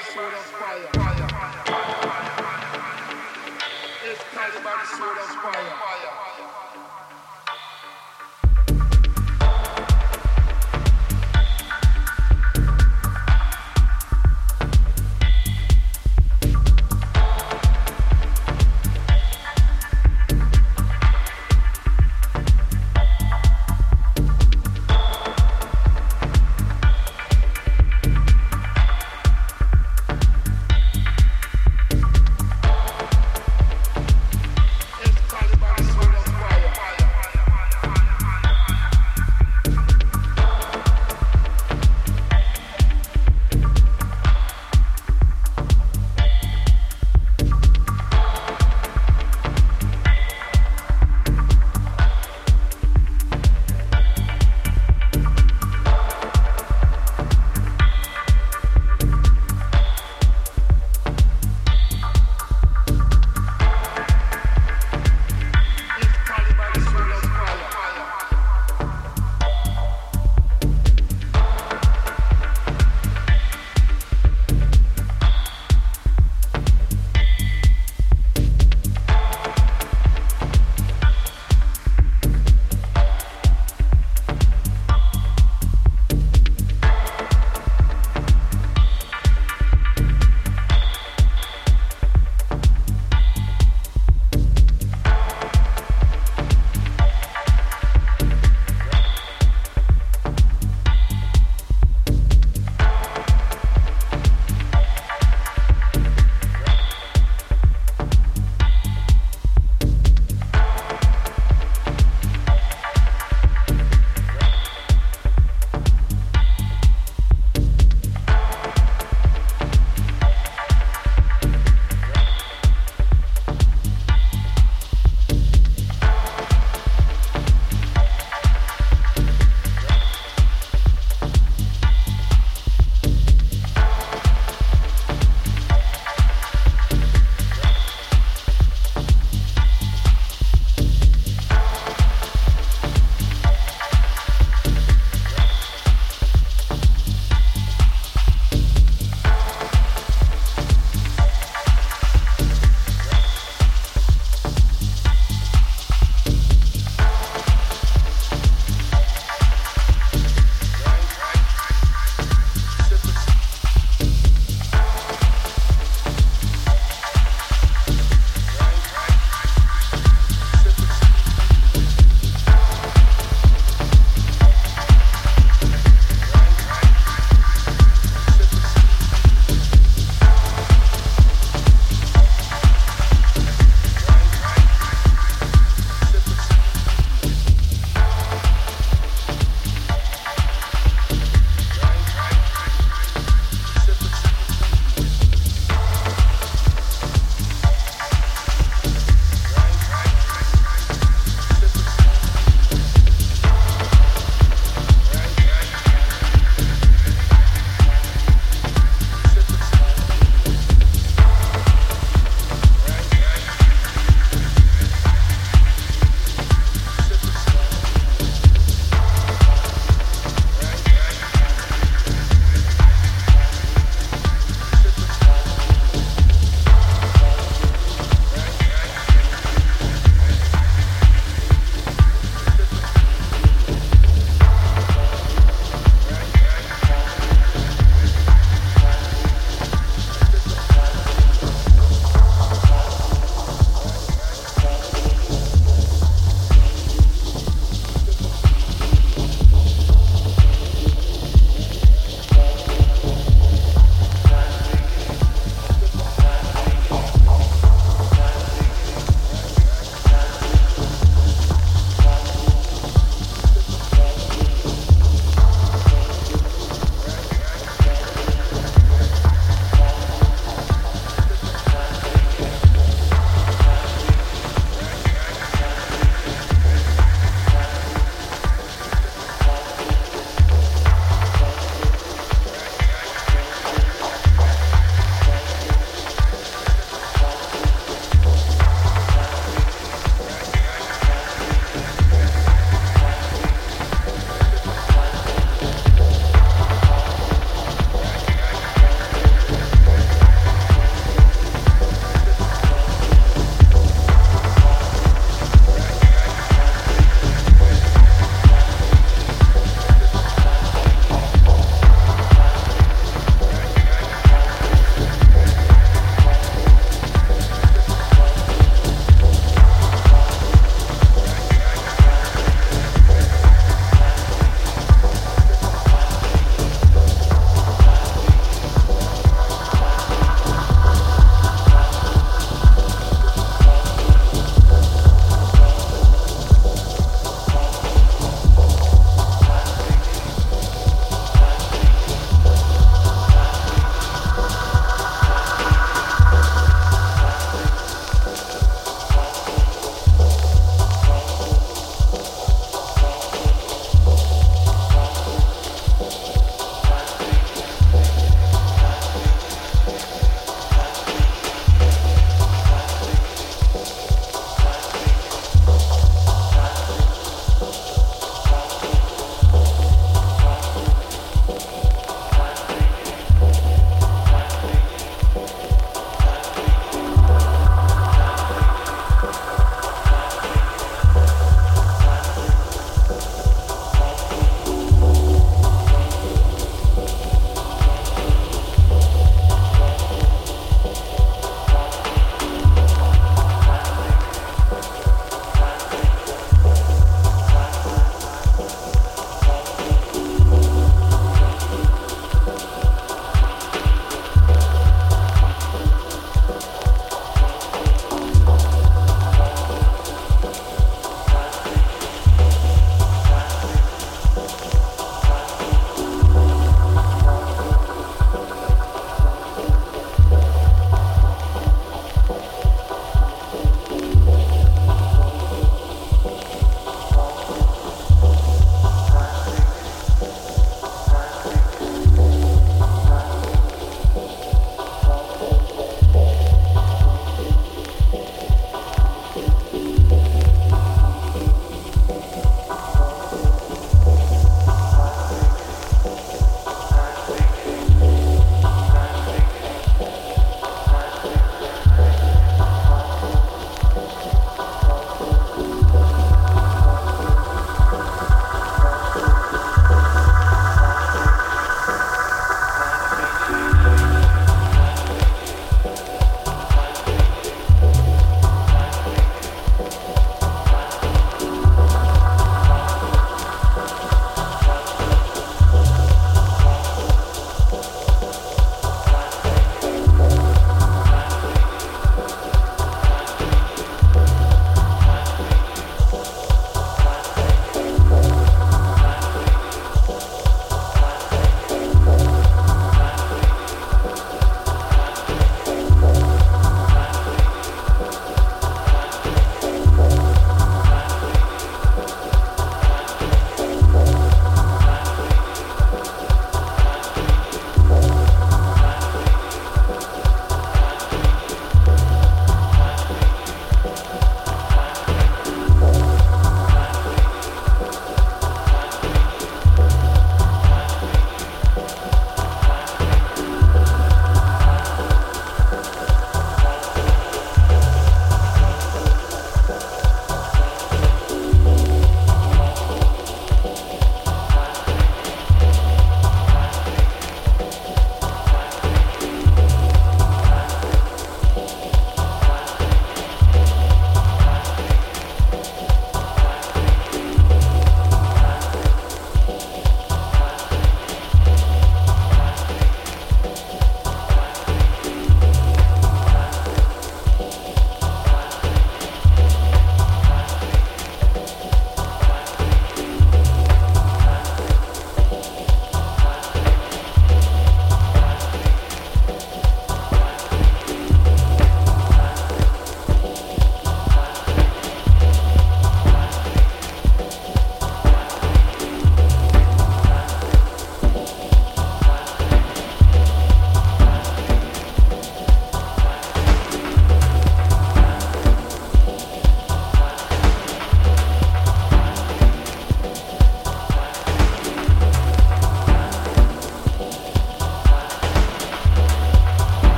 It's sword of fire. It's sword of fire.